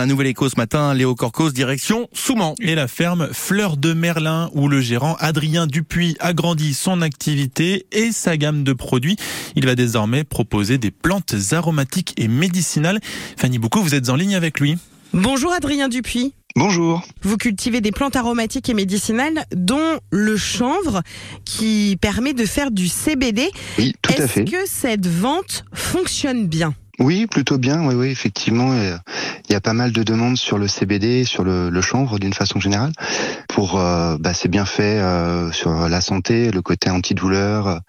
Un nouvel écho ce matin, Léo Corcos, direction Souman. Et la ferme Fleur de Merlin, où le gérant Adrien Dupuis agrandit son activité et sa gamme de produits. Il va désormais proposer des plantes aromatiques et médicinales. Fanny Boucaud, vous êtes en ligne avec lui. Bonjour Adrien Dupuis. Bonjour. Vous cultivez des plantes aromatiques et médicinales, dont le chanvre, qui permet de faire du CBD. Oui, tout à fait. Est-ce que cette vente fonctionne bien? Oui, plutôt bien. Oui, oui, effectivement. Il y a pas mal de demandes sur le CBD, sur le, chanvre d'une façon générale. Pour, euh, bah, c'est bien fait euh, sur la santé, le côté antidouleur,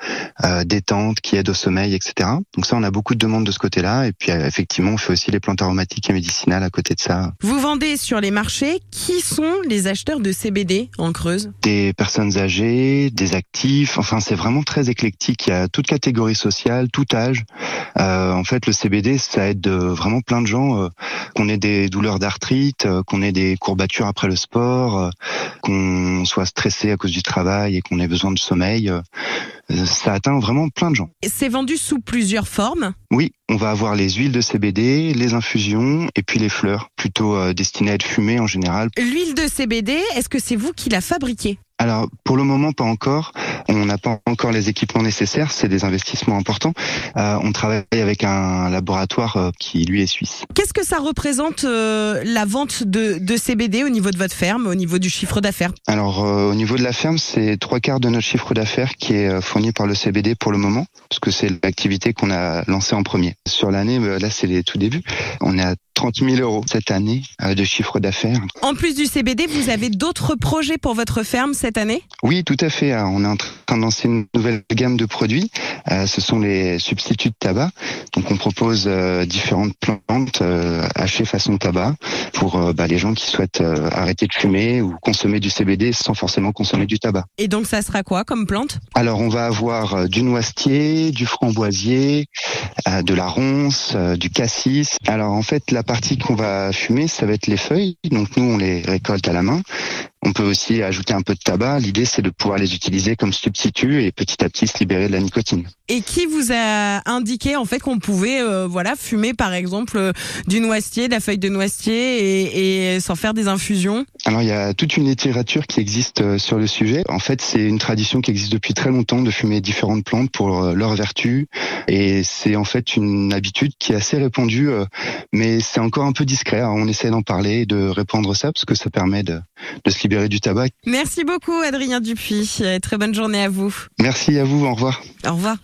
euh, détente, qui aide au sommeil, etc. Donc ça, on a beaucoup de demandes de ce côté-là. Et puis effectivement, on fait aussi les plantes aromatiques et médicinales à côté de ça. Vous vendez sur les marchés. Qui sont les acheteurs de CBD en Creuse? Des personnes âgées, des actifs. Enfin, c'est vraiment très éclectique. Il y a toute catégorie sociale, tout âge. en fait, le CBD, ça aide vraiment plein de gens qu'on ait des douleurs d'arthrite, euh, qu'on ait des courbatures après le sport, euh, qu'on soit stressé à cause du travail et qu'on ait besoin de sommeil. Euh, ça atteint vraiment plein de gens. C'est vendu sous plusieurs formes Oui, on va avoir les huiles de CBD, les infusions et puis les fleurs, plutôt destinées à être fumées en général. L'huile de CBD, est-ce que c'est vous qui la fabriquez? Alors pour le moment pas encore. On n'a pas encore les équipements nécessaires, c'est des investissements importants. Euh, on travaille avec un laboratoire euh, qui lui est suisse. Qu'est-ce que ça représente euh, la vente de, de, CBD au niveau de votre ferme, au niveau du chiffre d'affaires? Alors au niveau de la ferme, c'est trois quarts de notre chiffre d'affaires qui est fourni par le CBD pour le moment, parce que c'est l'activité qu'on a lancée en premier. Sur l'année, là c'est les tout débuts. On est à 30 000 euros cette année de chiffre d'affaires. En plus du CBD, vous avez d'autres projets pour votre ferme cette année? Oui, tout à fait. On est en train de lancer une nouvelle gamme de produits. Euh, ce sont les substituts de tabac. Donc on propose euh, différentes plantes euh, hachées façon tabac pour bah, les gens qui souhaitent arrêter de fumer ou consommer du CBD sans forcément consommer du tabac. Et donc ça sera quoi comme plante? Alors on va avoir du noisetier, du framboisier, de la ronce, du cassis. Alors en fait la partie qu'on va fumer, ça va être les feuilles. Donc nous, on les récolte à la main. On peut aussi ajouter un peu de tabac. L'idée, c'est de pouvoir les utiliser comme substitut et petit à petit se libérer de la nicotine. Et qui vous a indiqué en fait qu'on pouvait, euh, voilà, fumer par exemple euh, du noisetier, de la feuille de noisetier et, et s'en faire des infusions? Alors il y a toute une littérature qui existe euh, sur le sujet. En fait, c'est une tradition qui existe depuis très longtemps de fumer différentes plantes pour leurs vertus et c'est en fait une habitude qui est assez répandue, mais c'est encore un peu discret. on essaie d'en parler, de répandre ça parce que ça permet de, de se libérer du tabac. Merci beaucoup Adrien Dupuis. Très bonne journée à vous. Merci à vous. Au revoir. Au revoir.